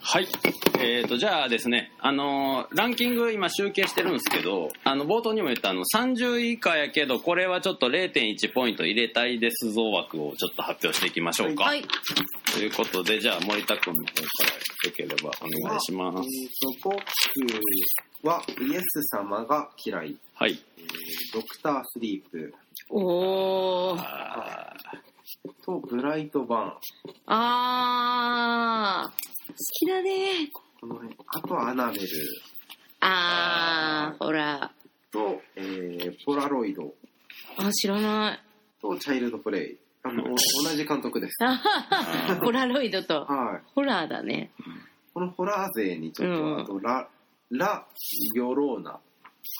はい。えーと、じゃあですね、あのーランキング今集計してるんですけど、あの、冒頭にも言ったあの、30位以下やけど、これはちょっと0.1ポイント入れたいですぞ枠をちょっと発表していきましょうか。はい。ということで、じゃあ森田君の方からよければお願いします。えーと、僕はイエス様が嫌い。はい。えードクタースリープおー。あとブライトバーン。あー。好きだね。この辺。あとアナベルあー、ほら。と、えーポラロイドあ、知らない。とチャイルドプレイ。あの、同じ監督です。ポラロイドと。はい。ホラーだね。このホラー勢にちょっと、うんあとラ、ラ・ヨローナ。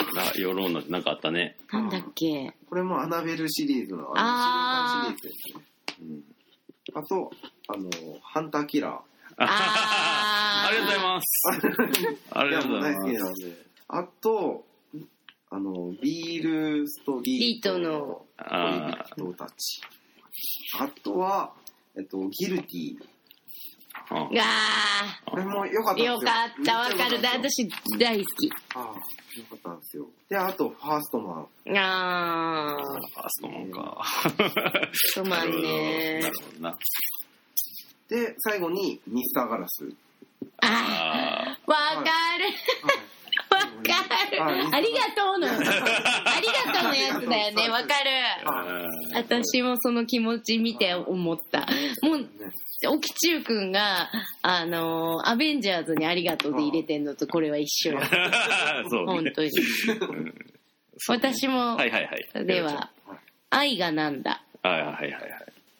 ーラ・ヨローナってなんかあったね。なんだっけ？これもアナベルシリーズの、あーのシリーズですね。うんあと、あの、ハンターキラー。あーありがとうございます。ありがとうございまなんで。あと、あの、ビールストリートのあ恋人たち。あとは、えっと、ギルティ。す。ああこれも良かったんですよ。ーよかった、わかる。だ私大好き。ああ、よかったんですよ。で、あと、ファーストマン。あー。ファーストマンか。トマンねなるほどな。で、最後に、ミスターガラス。ああー。わ。ありがとうの。ありがとうのやつだよね。わかる。ー私もその気持ち見て思った。もう、ね、沖中くんが、あのーアベンジャーズにありがとうで入れてんのとこれは一緒よ。そうね。本当に。うん私も、はいはいはい。では、愛がなんだ。はいはいはいはい。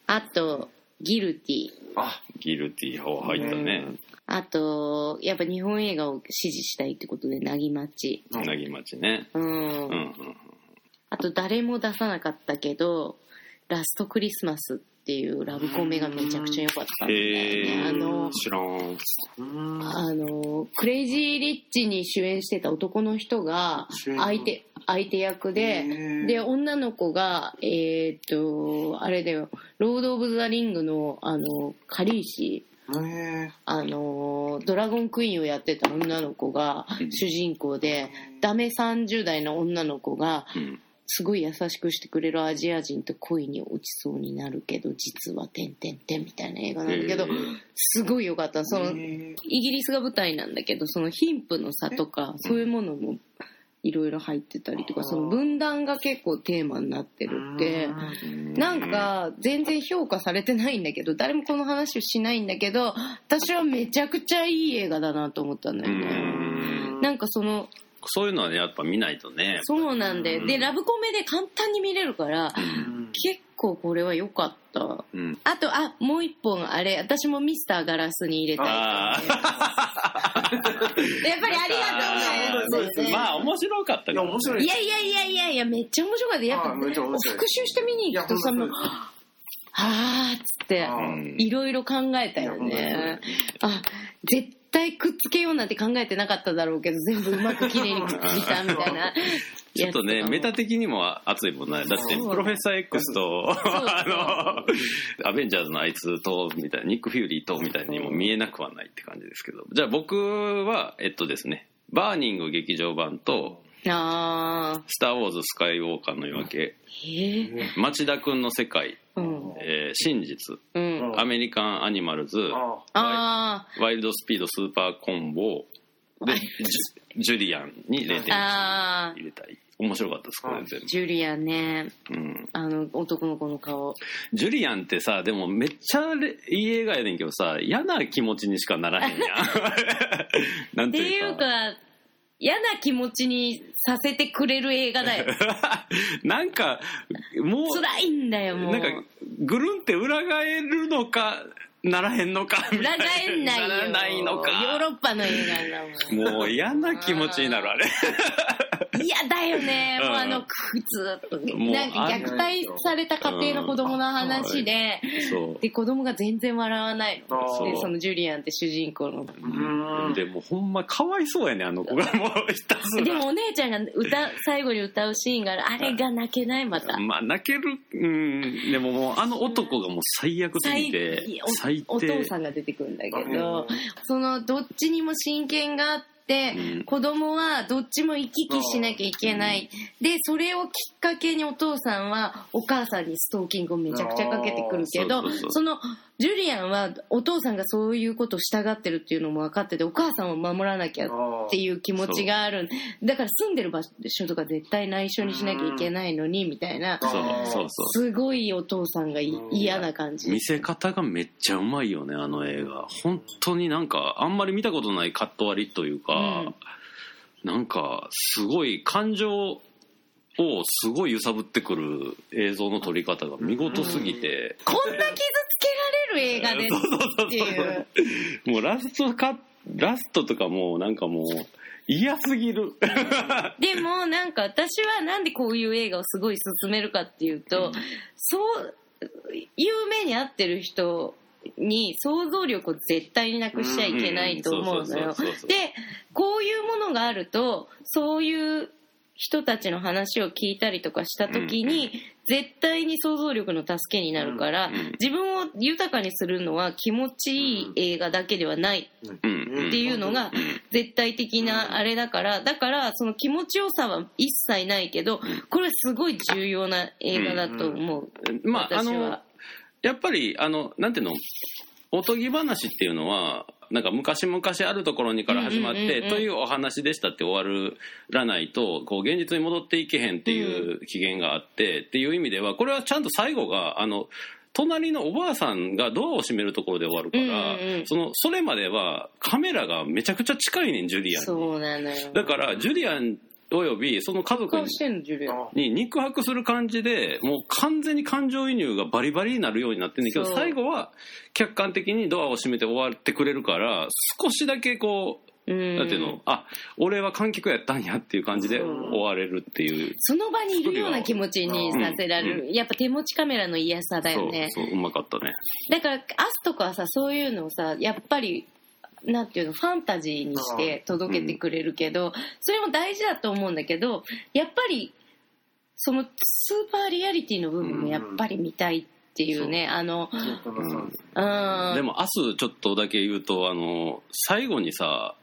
あと、ギルティ。あ、ギルティー方入ったね。あと、やっぱ日本映画を支持したいってことで、なぎまち。うんなぎ町ね。うん。うんうん。あと、誰も出さなかったけど、ラストクリスマスっていうラブコメがめちゃくちゃ良かったんだよね。えあのー、、知らん。うーん。あの、クレイジー・リッチに主演してた男の人が相手、相手役へで、ー。で、女の子が、えーっと、あれだよ、ロード・オブ・ザ・リングの、あの、カリー。シへあの、ドラゴンクイーンをやってた女の子が主人公で、ダメ30代の女の子が、うん。すごい優しくしてくれるアジア人と恋に落ちそうになるけど、実は、てんてんてんみたいな映画なんだけどすごい良かった。その、ー。イギリスが舞台なんだけどその貧富の差とかそういうものもいろいろ入ってたりとかその分断が結構テーマになってるって。なんか全然評価されてないんだけど誰もこの話をしないんだけど私はめちゃくちゃいい映画だなと思ったんだようねん。なんかそのそういうのはね、やっぱ見ないとね。そうなんでうん。でラブコメで簡単に見れるからうん。結構これは良かった。うん。あとあもう一本あれ私もミスターガラスに入れたいあやっぱりありがとうございますねまあ、面白かったいや、面白い。いやいやいやいやいや、めっちゃ面白かった。やっぱ、復習して見に行くとさ、もう、はぁーっつっていろいろ考えたよね。あ、絶対くっつけようなんて考えてなかっただろうけど、全部うまく綺麗にくっついたみたいな。ちょっとね、メタ的的にも熱いもんね。だって、プロフェッサー X と、あの、アベンジャーズのあいつと、みたいな、ニック・フューリーと、みたいにも見えなくはないって感じですけど。じゃあ僕は、えっとですね、バーニング劇場版と、あスター・ウォーズ・スカイウォーカーの夜明け、町田くんの世界、ー、うん。えー真実、うん。アメリカン・アニマルズ、ああワイルド・スピード・スーパーコンボ、で、ジュジュリアンに0ー、点あ入れたい。面白かったです、これ全ー、ジュリアンね、部。うん。あの、男の子の顔。ジュリアンってさ、でもめっちゃれいい映画やねんけどさ、嫌な気持ちにしかならへんやん。なんってていうか、嫌な気持ちにさせてくれる映画だよ。なんか、もう、辛いんだよ、もう。なんか、ぐるんって裏返るのか、ならへんのかみたい裏返んないよ。ならないのか。ヨーロッパの映画だもん。もう嫌な気持ちになるあれ。嫌だよね、うん。もうあの普通。もうなんか虐待された家庭の子供の話で、で子供が全然笑わないでそのジュリアンって主人公の。うん。でもほんまかわいそうやねあの子がもうひたすら。でもお姉ちゃんが歌最後に歌うシーンがある。あれが泣けないまた。まあ泣ける。うん。でももうあの男がもう最悪すぎて最最おお父低さんが出てくるんだけうどん。そのどっちにも親権があってうん。子供はどっちも行き来しなきゃいけない。でそれをきっかけにお父さんはお母さんにストーキングをめちゃくちゃかけてくるけどそのジュリアンはお父さんがそういうことを従ってるっていうのも分かっててお母さんを守らなきゃっていう気持ちがある。だから住んでる場所とか絶対内緒にしなきゃいけないのにみたいな。そう。そうそうすごいお父さんが嫌な感じ。見せ方がめっちゃうまいよねあの映画。本当になんかあんまり見たことないカット割りというか、なんかすごい感情をすごい揺さぶってくる映像の撮り方が見事すぎて、こんな傷つけられる映画ですっていう。もうラストカラストとかもうなんかもう嫌すぎる。でもなんか私はなんでこういう映画をすごい勧めるかっていうと、そう有名に合ってる人に想像力を絶対になくしちゃいけないと思うのよ。でこういうものがあるとそういう人たちの話を聞いたりとかした時に、絶対に想像力の助けになるから、うん自分を豊かにするのは気持ちいい映画だけではないうんっていうのが絶対的なあれだからだからその気持ちよさは一切ないけどこれすごい重要な映画だと思う、まああのやっぱりあのなんていうの？おとぎ話っていうのはなんか昔々あるところにから始まって、というお話でしたって終わらないとこう現実に戻っていけへんっていう機嫌があって、っていう意味ではこれはちゃんと最後があの隣のおばあさんがドアを閉めるところで終わるから、そのそれまではカメラがめちゃくちゃ近いねんジュリアンに。そうなのよ。だからジュリアンおよびその家族に肉薄する感じでもう完全に感情移入がバリバリになるようになってんだけど最後は客観的にドアを閉めて終わってくれるから少しだけこううん。なんていうの？あ俺は観客やったんやっていう感じで終われるっていう。その場にいるような気持ちにさせられうる、やっぱ手持ちカメラの嫌さだよね。そうそううまかったね。だからアスとかはさそういうのをさやっぱりなんていうのファンタジーにして届けてくれるけど、それも大事だと思うんだけどやっぱりそのスーパーリアリティの部分もやっぱり見たいっていうね、あのそうそうそう。うん。でも明日ちょっとだけ言うとあの最後にさ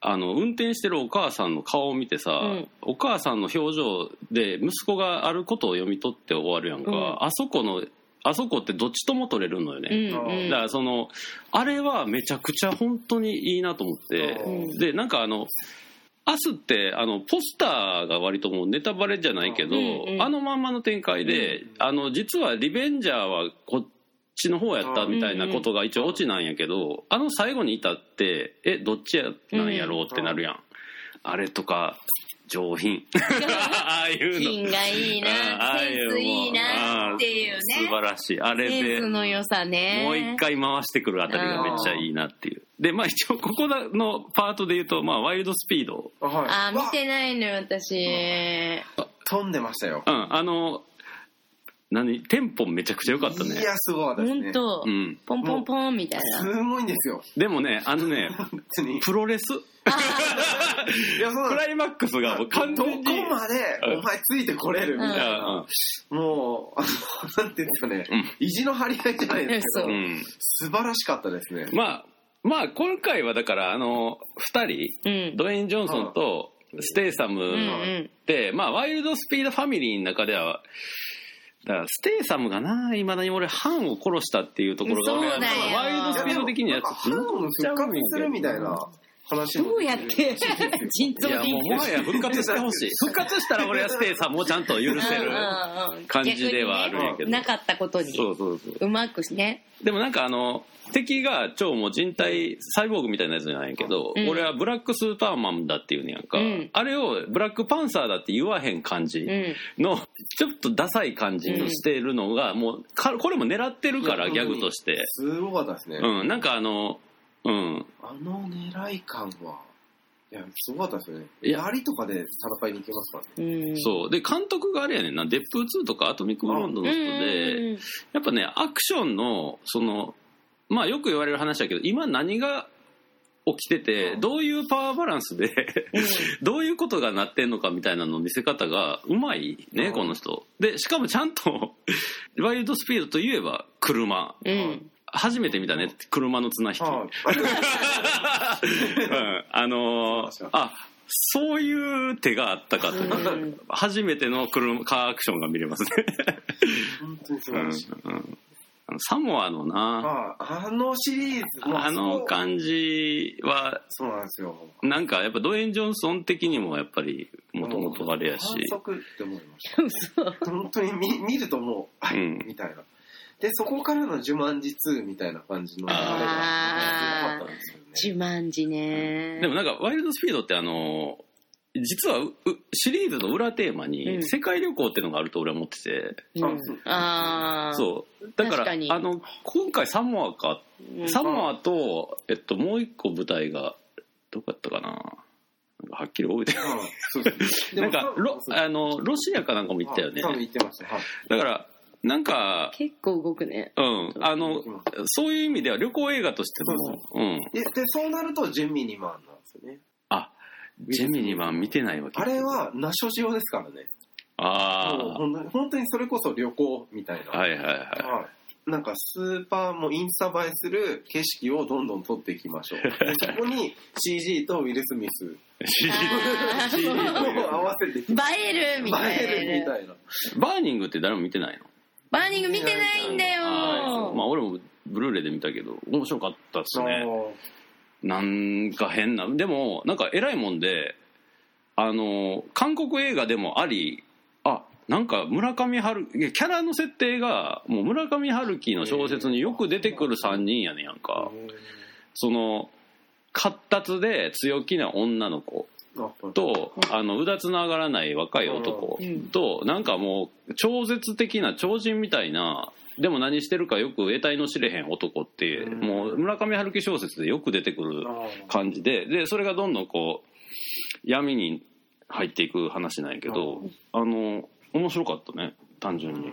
あの運転してるお母さんの顔を見てさ、うん。お母さんの表情で息子があることを読み取って終わるやんか、うん。あそこのあそこってどっちとも取れるのようんね、うん。だからそのあれはめちゃくちゃ本当にいいなと思って、うん。でなんかあの明日ってあのポスターが割ともうネタバレじゃないけど、うんうんあのまんまの展開で、あの実はリベンジャーはこっちの方やったみたいなことが一応オチなんやけど、あの最後に至ってえどっちやなんやろうってなるやん、あれとか上品。ああいうの。品がいいなああセンスいいなっていうね。素晴らしい。あれセでンスの良さね。もう一回回してくるあたりがめっちゃいいなっていう。で、まあ一応ここのパートで言うと、まあワイルドスピード。あはい。あー見てないのよ私。飛んでましたよ。うん、あの、何？テンポめちゃくちゃ良かったね。い。やすごかったですね。本当。うん。ポンポンポンみたいすなごいんですよ。でもね、あのね、プロレス？いやそうクライマックスがもう完どこ全に。までお前ついてこれるみたいな、もうあのなんていうんですかね、うん。意地の張り合いじゃないですけどそううん。素晴らしかったですね。まあ、まあ今回はだから、あの、二人、うん。ドウェイン・ジョンソンとステイサムうんうん。で、まあワイルドスピードファミリーの中では、だからステイサムがないまだに俺ハンを殺したっていうところが俺はそうだよ。ワイルドスピード的にはちょっとハンを復活するみたいな話のどうやって 腎臓いやもうもはや復活してほしい。復活したら俺はステイさんもちゃんと許せる感じではあるんやけど、なかったことにそうそうそう。うまくね。でもなんかあの敵が超もう人体サイボーグみたいなやつじゃないんやけど、うん。俺はブラックスーパーマンだっていうねやんか、うん。あれをブラックパンサーだって言わへん感じうん。の、ちょっとダサい感じのしてるのが、もうかこれも狙ってるからギャグとして。すごかったですね。うんなんかあのうん。あの狙い感は、いや、すごかったですよね。いや。槍とかで戦いに行けますからね。うん。そう。で監督があれやねんな。デップ2とかアトミックブロンドの人で、うんやっぱねアクションのそのまあよく言われる話だけど今何が起きててどういうパワーバランスで どういうことがなってんのかみたいなの見せ方がうまいねうん。この人。でしかもちゃんと ワイルドスピードといえば車。うん初めて見たね車の綱引き、は うん。あのーあそういう手があったかと初めての車カーアクションが見れますね、本当に素うん晴らしい。うん。あのサモアのな。ああのシリーズ、まあの感じはそうなんですよ。なんかやっぱドウェイン・ジョンソン的にもやっぱりもともとあれやし。反則って思いました。そう。本当に見見るともう、はい、うん。みたいな。で、そこからの呪文字2みたいな感じの流れがあー。すごかったんですよね。自慢字ね。でもなんかワイルドスピードってあの実はううシリーズの裏テーマうにん。世界旅行っていうのがあると俺は思ってて、うん。あそう。ああそうだからあの今回サモアか。うん。サモアと、えっと、もう一個舞台がどこやったかな。はっきり覚えてない。あそうですなんかロあのロシアかなんかも行ったよね。多分言ってました。はい。だからなんか結構動くね。うん。あのそういう意味では旅行映画としても。うん。で、でそうなるとジェミニマンなんですよね。あジェミニマン見てないわけあれはナショジオですからね。あもう本当に本当にそれこそ旅行みたいな。あはいはいはい。はい。なんかスーパーもインスタ映えする景色をどんどん撮っていきましょう。でそこに CG とウィル・スミス。 CG を合わせて。映えるみたいな映えるみたいな。バーニングって誰も見てないの？バーニング見てないんだよ。まあ俺もブルーレイで見たけど面白かったっすね。なんか変な。でもなんか偉いもんであの韓国映画でもありあなんか村上春キャラの設定がもう村上春樹の小説によく出てくる3人やねんやんか。その活達で強気な女の子とあのうだつの上がらない若い男うん。となんかもう超絶的な超人みたいなでも何してるかよく得体の知れへん男っていううん。もう村上春樹小説でよく出てくる感じででそれがどんどんこう闇に入っていく話なんやけどあの面白かったね単純に。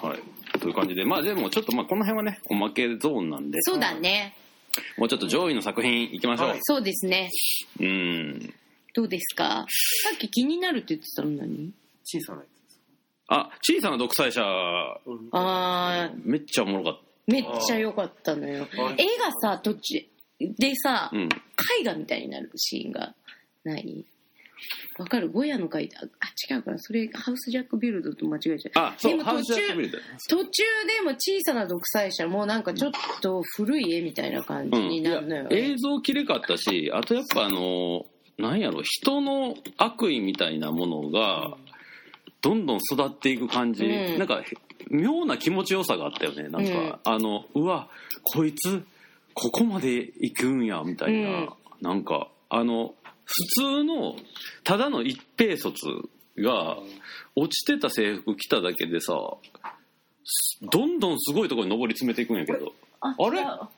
はい。という感じで。まあでもちょっとまあこの辺はねおまけゾーンなんで。そうだねもうちょっと上位の作品いきましょう、はいそうですねうんどうですか？さっき気になるって言ってたの何？小さなやあ小さな独裁者。つ。あー。めっちゃおもろかっめっちゃ良かったのよ。あ絵がさ途中でさたうん。絵画みたいになるシーンがない？わかる？ゴヤの絵だあ違うかな。それハウスジャックビルドと間違えちゃうあそうでも途ハウスジャック中ビルド途中でも小さな独裁者もなんかちょっと古い絵みたいな感じになるのよ、いや映像きれかったしあとやっぱあのなんやろ人の悪意みたいなものがどんどん育っていく感じ、うん。なんか妙な気持ちよさがあったよねなんか、あのうわこいつここまで行くんやみたいな、うん。なんかあの普通のただの一平卒が落ちてた制服着ただけでさどんどんすごいところに上り詰めていくんやけど。ああれ？あ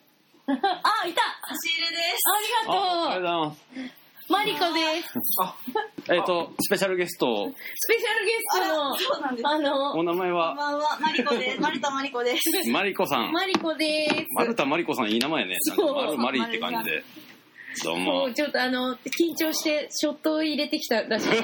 いた。差し入れです。ありがとう。ありがとうございますマリコですえっ、と、スペシャルゲスト、スペシャルゲストのそうなんです。あのお名前こんは、ばんは、マリコです。マリタマリコです。マリコさん。マリコですマルタマリコさん、いい名前ね。そうマルマリって感じで。どうももう。ちょっとあの緊張してショットを入れてきたらしい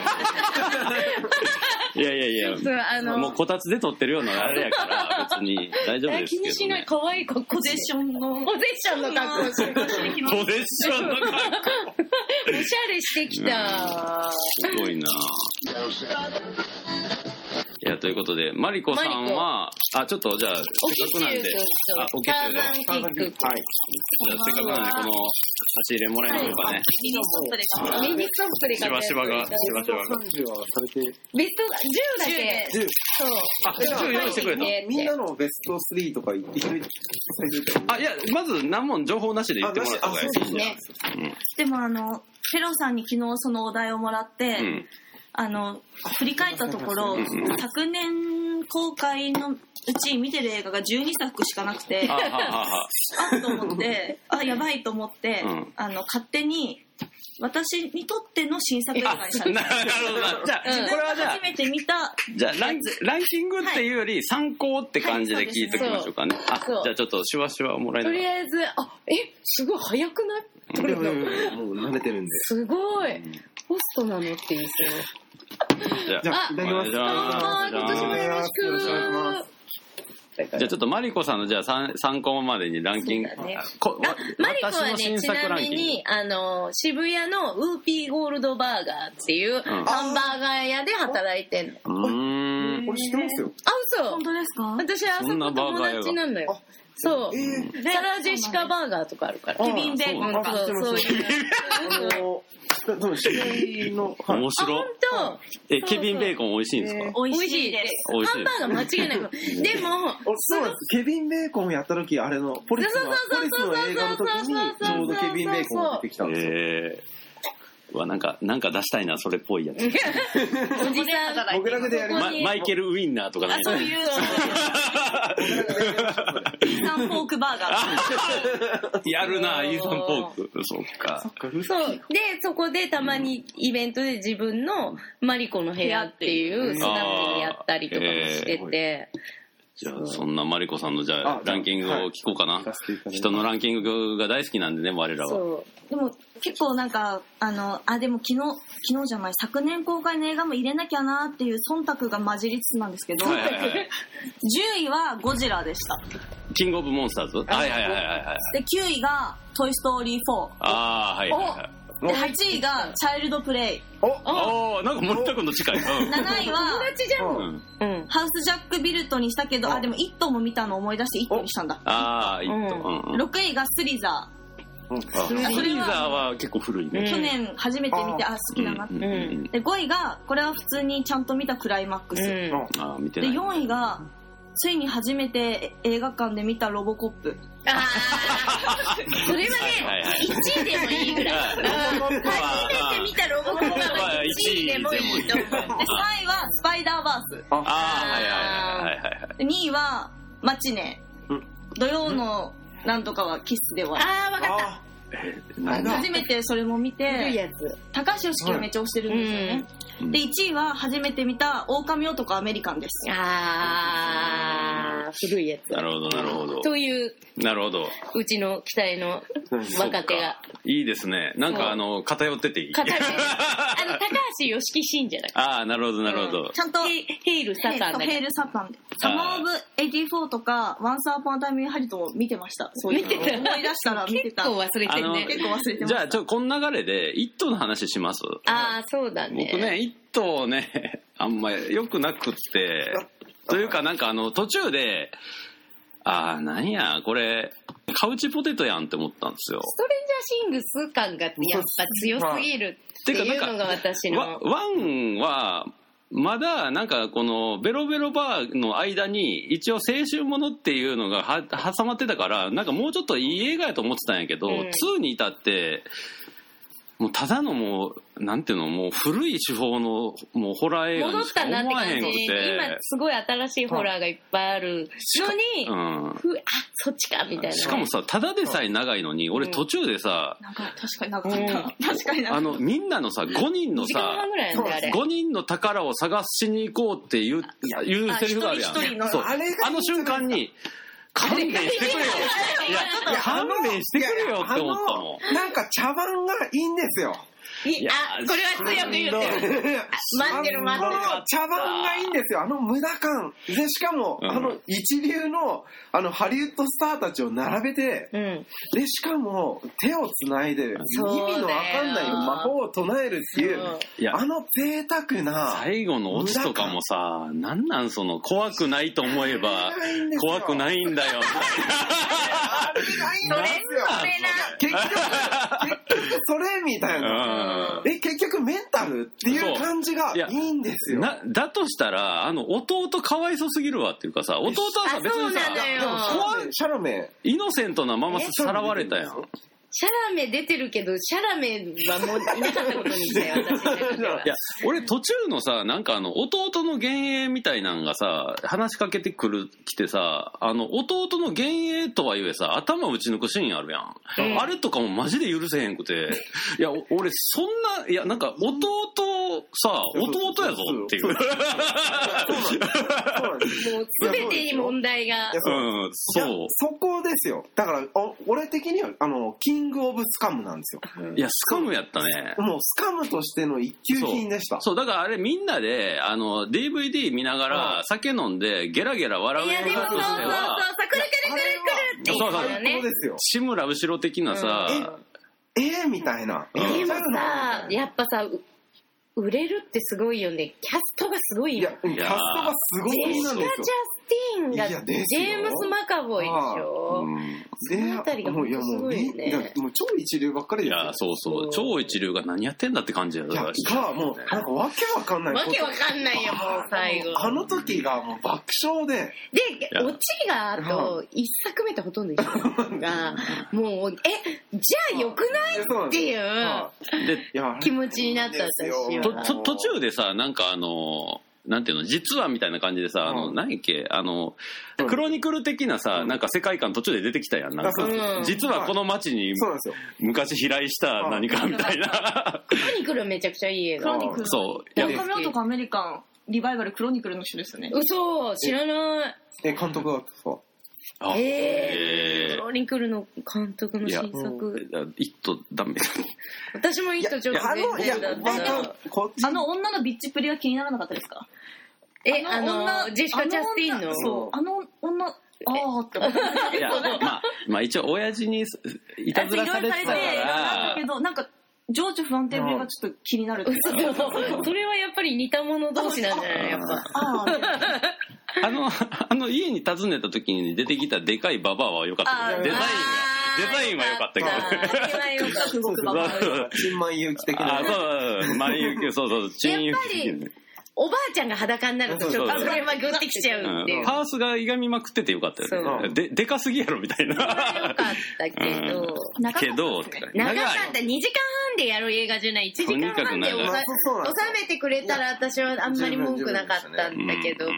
いやいやいや、そうあのもうこたつで撮ってるようなあれやから、別に大丈夫ですけど、ね。気にしない可愛い格好ポゼッションの。ポゼッションの格好してポゼッションの格好。おしゃれしてきたすごいな。いやということでマリコさんはあちょっとじゃあせっかくなんで。あオキシューではい。じゃあせっかくなんでこの差し入れもらえますかね。ミニストップで買った。ミニストップでしばしばがしばしばが。30はされて、ベスト10だけ。10そう。あ10用意してくれた。みんなのベスト3とか一緒にあいやまず何も情報なしで言ってもらった方がいい。あなし。あそうね。でもあの、フェロさんに昨日そのお題をもらって、うんあの、振り返ったところ、昨年公開のうち見てる映画が12作しかなくて、あはははあ。っと思って、あ、やばいと思って、うん。あの、勝手に、私にとっての新作映画にした。んなでするほど。なじゃあ、うんこれはじゃあ初めて見た、じゃあランランキングっていうより参考って感じで聞いておきましょうかね、あそう。じゃあちょっとシュワシュワもらえるとりあえずあえすごい早くない？取るのもう慣れてるんで。すごい。ホストなのって言いそうじゃあじゃあ、いただきます。じゃああー今年もよろしくよろしくお願いします。じゃあちょっとマリコさんのじゃあ 3, 参考までにランキング、ね。こあマリコはねちな作ランキング。みにあの渋谷のウーピーゴールドバーガーっていうん。ハンバーガー屋で働いてんの。うーん。これ知ってますよ。あ嘘。本当ですか？私あそこ友達なんだよそう。えーサラ・ジェシカバーガーとかあるから。ケビン・ベーコンとか。そうそういう。あの、でも知り合いの、はい面白あ本当。えケビンベーコン美味しいんですか、え美味しいです。美味しい。ハンバーガー間違いない。のでもおそうなんです。ケビン・ベーコンやった時、あれの、ポリスの、そうそうそうそうポリスの映画の時に、ちょうどケビン・ベーコンが出てきたんですよ。えー、うわなんかなんか出したいなそれっぽいやつ、おじさん。僕らでやります。まマイケル・ウィンナーとかね。あ、そういう、イーサン・フォークバーガー。やるなイーサン・ポーク。そっか。そう。でそこでたまにイベントで自分のマリコの部屋っていうスナックにやったりとかもしててじゃあそんなマリコさんのじゃああランキングを聞こうかな、人のランキングが大好きなんでね我らは。そでも結構なんか、あの、あ、でも昨日、昨日じゃない、昨年公開の映画も入れなきゃなっていう忖度が混じりつつなんですけど、はいはいはい10位はゴジラでした。キングオブモンスターズ？はい。はいはいはいはいで、9位がトイ・ストーリー4。ああはいはいはいで、8位がチャイルドプレイ。ああなんか森田君と近い、うん7位う友は達じゃんうん、うんハウスジャック・ビルトにしたけど、あ、でも1頭も見たの思い出して1頭にしたんだ。ああ、いいと。うんうんうん。6位がスリザあスリーザーは結構古いね。去年初めて見て、あ、好きだなって。うんうんで、5位が、これは普通にちゃんと見たクライマックス。で、うんああ、見てない。4位が、ついに初めて映画館で見たロボコップ。ああそれははいはいはいね1位でもいいぐらい初めて見たロボコップは1位でもいいと思うで、3位はスパイダーバース。ああ、はいはいはいはいはい。で2位はマチネうん。土曜のなんとかはキスで終わああ分かった。初めてそれも見古いて、やつ高橋良樹がめっちゃ推してるんですよね。うんで、1位は初めて見た狼男アメリカンです。ああ古いやつなるほど、なるほど。というなるほど。うちの期待の若手がいいですね。なんかあの、偏ってていい。あの高橋良樹信者だかああ、なるほど、なるほど。ちゃんと、らヘイヘイルサタンヘイルサタンで。サマーオブ84とか、ワンサーポンタイムハリトも見てました。そういうの見てた思い出したら見てた。結構忘れてるね結構忘れてま。じゃあ、ちょ、この流れで、一頭の話します？ああそうだね僕ね、一頭ね、あんま良くなくって、というかなんかあの、途中で、ああ、なんや、これ、カウチポテトやんって思ったんですよ。ストレンジャーシングス感がやっぱ強すぎるっていうのが私ワのワンは、まだなんかこのベロベロバーの間に一応青春ものっていうのがは挟まってたからなんかもうちょっといい映画やと思ってたんやけど、うん。2に至ってもうただのもうなんていうのもう古い手法のもうホラー映画戻ったなって感じ。今て、すごい新しいホラーがいっぱいあるのに、うん、ふあそっちかみたいな。しかもさただでさえ長いのに俺途中でさ、なんか確かになかった。確かにあ。のみんなのさ5人の2時間さ半ぐらいなんであれ。5人の宝を探しに行こうっていういうセリフがあるやん。あの瞬間に勘弁してくれよ。いや勘弁してくれよって思ったのなんか茶番がいいんですよ。いあこれは強く言ってる待ってる待ってる。あの茶番がいいんですよ。あの無駄感。で、しかも、うん。あの一流の、あの、ハリウッドスターたちを並べて、うん。で、しかも、手をつないで、意味のわかんない魔法を唱えるっていう、いやあの贅沢な、最後のオチとかもさなんなんその怖くないと思えば怖くい。ないんだよ。あれ。それ結局、結局それみたいな。うえ、結局メンタルっていう感じがいやいいんですよ。なだとしたらあの弟かわいそすぎるわっていうかさ弟はさあ別にさでもシャラメ、シャラメ、イノセントなままさらわれたやんシャラメ出てるけどシャラメはもういなかったことにし たよ私いや俺途中のさなんかあの弟の幻影みたいなんがさ話しかけてくる来てさあの弟の幻影とはいえさ頭打ち抜くシーンあるやん、うん。あれとかもマジで許せへんくて。いやお俺そんないやなんか弟さ弟やぞっていう。そうなんです。もう全てに問題が。ううんいやそそこですよ。だから、お俺的には、あの、キングオブスカムなんですよ。ういやスカムやったね。もうスカムとしての一級品でした。そう。だからあれみんなであの DVD 見ながうらん。酒飲んでゲラゲラ笑う映いやでも画とそうそうそう。してはさくるくるくるくるって言そうそう。ったよねそうですよ。志村後ろ的なさ、えー、みたいな。うん。でもさやっぱさう売れるってすごいよね。キャストがすごいよ。いや、キャストがすごいんですよ。ティンがジよ。ェームス・マカボイでしょ？うん。そのあたりがもうすごもういねもう超一流ばっかりいやそうそう。そう。超一流が何やってんだって感じやいやがもうなんかわけわかんない。わけわかんないよもう最後。あの時がもう爆笑で。でや。オチがあと一作目とほとんど一緒がもうえじゃあよくない？っていう気持ちになった私は。途中でさなんかあのなんていうの？実はみたいな感じでさ、あのうん何やっけ？あの、うん。クロニクル的なさなんか世界観途中で出てきたやん。なんか、うん。実はこの街にそうなんですよ。昔飛来した何かみたいな。クロニクルめちゃくちゃいい映画。クロニクル。そう。いや中身男アメリカンリバイバルクロニクルの人ですよね。嘘。知らない。え監督がさあえー、えクロニクルの監督の新作。ー一途ダメ私も一途ちょっとあのい。やあの女のビッチプリは気にならなかったですか？えあのジェシカ・ジャスティンの？そうあの女ああって思って。いやまあまあ一応親父にいたずらされてたから。けどなんか情緒不安定ぶりがちょっと気になる それはやっぱり似た者同士なんじゃない？やっぱ。あああの、あの家に訪ねた時に出てきたでかいババアは良かったけど、デザインが、デザインは良かったけど。あれは良かったすごくババア新米勇気的なあ、そう、マリユキ、そうそう、チンユやっぱりおばあちゃんが裸になるとちょっとそれはグッてきちゃうっていう。パースがいがみまくっててよかったよそね。で、でかすぎやろみたいな。かったけど、長かった。けど、長かった。2時間半でやる映画じゃない。1時間半で収めてくれたら私はあんまり文句なかったんだけど、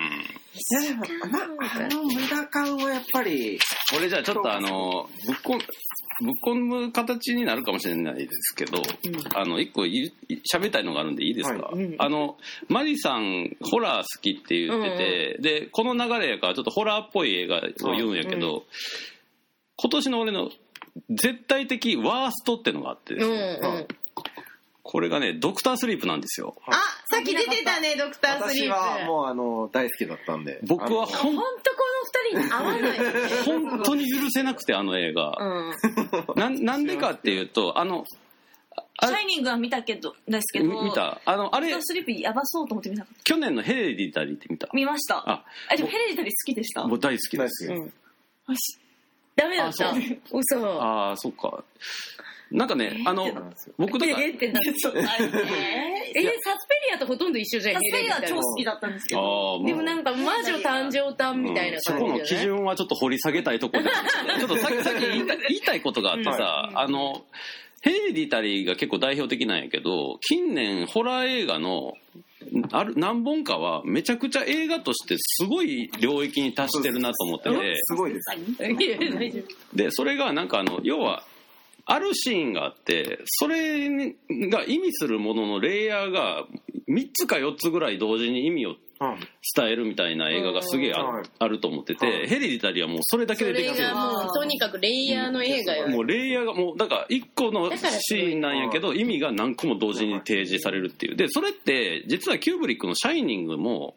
あの無駄感はやっぱり俺じゃあちょっとあの、ぶっこ、ぶっ込む形になるかもしれないですけど、あの、一個喋りたいのがあるんでいいですか、はい。うん。あの、マリさん、ホラー好きって言ってて、で、この流れやからちょっとホラーっぽい映画を言うんやけど、う今年の俺の絶対的ワーストってのがあってですうんね、うん。これがね、ドクタースリープなんですよ。あ、さっき出てたね、ドクタースリープ。私はもうあの大好きだったんで僕はあのほんほんとこの二人に合わない。本当に許せなくて、あの映画。うん。ななんでかっていうと、あの、あシャイニングは見たけどですけどみ見た？あの、あれあれ、スリープやばそうと思って見なかった去年のヘレディタリーって見た？見ましたああでもヘレディタリー好きでしたもう大好きです。大好うん。よしダメだったあそう。嘘。ああ、そっか。なんかね、あのそうなんですよ、僕とか、えーってなっちゃった。えー、サスペリアとほとんど一緒じゃん。サスペリア超好きだ。だったんですけあどでもなんか魔女誕生誕みたいなそこの基準はちょっと掘り下げたいところで ちょっとさっきさっき言いたいことがあってさ、うんあのヘレディタリーが結構代表的なんやけど近年ホラー映画のある何本かはめちゃくちゃ映画としてすごい領域に達してるなと思ってて。すごいです。いや大丈夫。でそれがなんかあの要はあるシーンがあってそれが意味するもののレイヤーが3つか4つぐらい同時に意味をはいスタイルみたいな映画がすげえある,、と思ってて、はい。ヘレディタリーはもうそれだけでできてるがもうとにかくレイヤーの映画よもうレイヤーがもうだから一個のシーンなんやけど意味が何個も同時に提示されるっていう。でそれって実はキューブリックの「シャイニング」も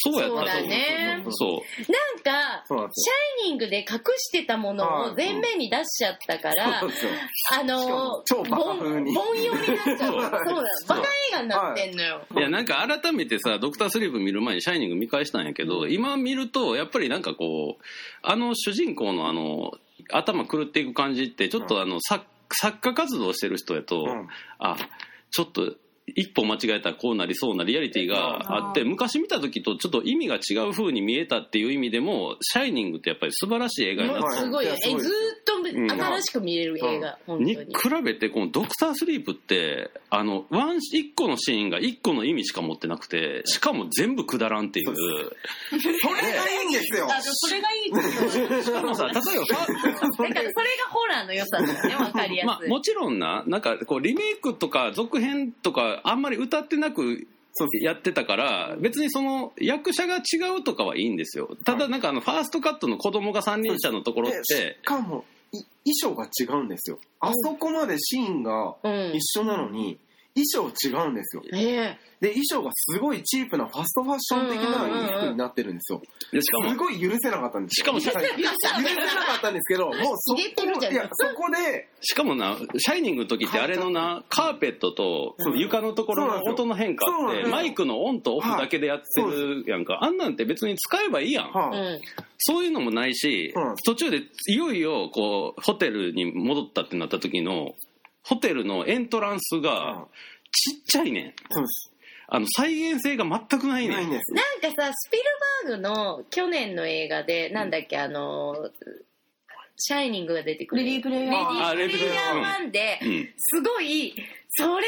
そうやったと思うそう。だねそうなんかシャイニングで隠してたものを前面に出しちゃったから、あの超バカ風に。凡凡庸になっちゃう。そうバカ映画になってんのよ、いやなんか改めてさ「ドクタースリープ」見る前に「シャイニング」見返したんやけど、今見るとやっぱりなんかこうあの主人公のあの頭狂っていく感じってちょっとあの、作作家活動してる人やと、うん。あちょっと一歩間違えたらこうなりそうなリアリティがあって昔見た時とちょっと意味が違う風に見えたっていう意味でも「シャイニング」ってやっぱり素晴らしい映画になってすごいよねいやすごいずーっとん。新しく見れる映画、本当に。に比べてこの「ドクタースリープ」ってあのワン一個のシーンが一個の意味しか持ってなくてしかも全部くだらんっていう。それがいいんですよ。あそれがいいですよ。しかもさ例えばファだからそれがホラーの良さだよねわかりやまあ、すい、もちろんななんかこうリメイクとか続編とかあんまり歌ってなくやってたから別にその役者が違うとかはいいんですよ。ただなんかあのファーストカットの子供が三人者のところっでてしかもい衣装が違うんですよ。あそこまでシーンがうん。一緒なのに衣装違うんですよ。え。で衣装がすごいチープなファストファッション的な衣服になってるんですよ。でしかも。すごい許せなかったんですよ。しかも許せなかったんですけどもうそ入れてるじゃん。いやそこでしかもな「シャイニング」の時ってあれのなカーペットとうん。床のところの音の変化ってマイクのオンとオフだけでやってるやんか。あんなんて別に使えばいいやん。そういうのもないし途中でいよいよこうホテルに戻ったってなった時のホテルのエントランスがちっちゃいねん。そうです。あの再現性が全くないねん。ないん。ですなんかさスピルバーグの去年の映画でなんだっけあのシャイニングが出てくるレディープレイヤーレディープレイヤー1でうん。すごいそれ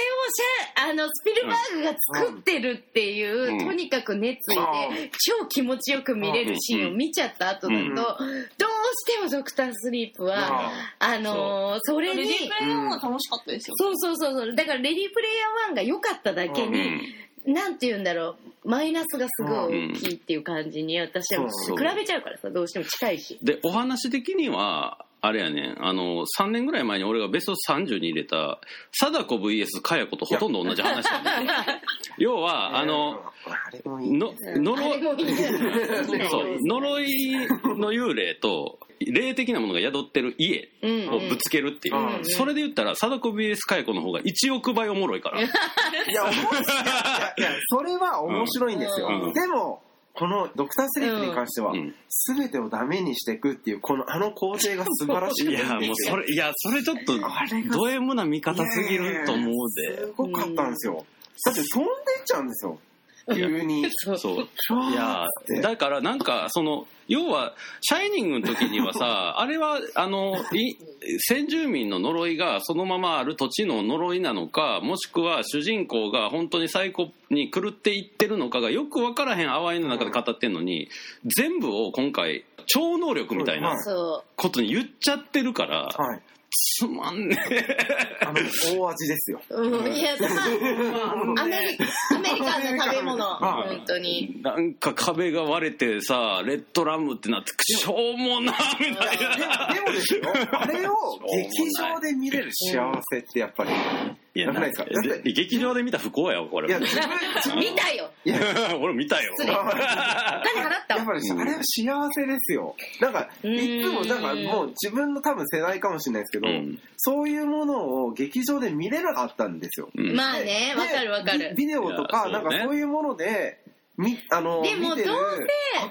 あのスピルバーグが作ってるっていう、うん。とにかく熱意で超気持ちよく見れるシーンを見ちゃった後だと、うん。どうしてもドクタースリープは、あのーそれにレディープレイヤーは楽しかったですよ。そうそうそうそう。だからレディープレイヤー1が良かっただけうに、ん。なんて言うんだろう。マイナスがすごい大きいっていう感じに私は比べちゃうからさどうしても近いし。でお話的にはあれやね。んあの3年ぐらい前に俺がベスト30に入れた貞子 VS かや子とほとんど同じ話やねん。要はあのあれもいいの 呪いの幽霊と霊的なものが宿ってる家うん。をぶつけるっていう、うん。それで言ったら貞子 VS かや子の方が1億倍おもろいから。いや面白い。いやいやそれは面白いんですよ、うん。でもこのドクタースリープに関しては、うん。全てをダメにしていくっていうこのあの工程が素晴らしい。いやもうそれいやそれちょっとド M な見方すぎると思うで。すごかったんですよ、だって飛んでっちゃうんですよ急に。そう。いやだからなんかその要は「シャイニング」の時にはさあれはあのい先住民の呪いがそのままある土地の呪いなのかもしくは主人公が本当にサイコに狂っていってるのかがよく分からへん淡いの中で語ってんのに全部を今回超能力みたいなそことに言っちゃってるからはいつまんねあの大味ですよ。う、うん、いやまあアメリアメリカンな食べ物はい本当に。えなんか壁が割れてさレッドラムってなってしょうもなみたいでな。でもですよ。あれを劇場で見れる幸せってやっぱりいやなくないですかだってで劇場で見た不幸やわこれ。いや自分 自分見たよ。いや 俺見たよ。失礼。お金払った？わやっぱりあれは幸せですよ。なんかうん。いつもなんかもう自分の多分世代かもしれないですけど、うん。そういうものを劇場で見れなかったんですよ。うん。まあねわかるわかる。ビビデオとかなんかそういうものでみあのでも見てるどう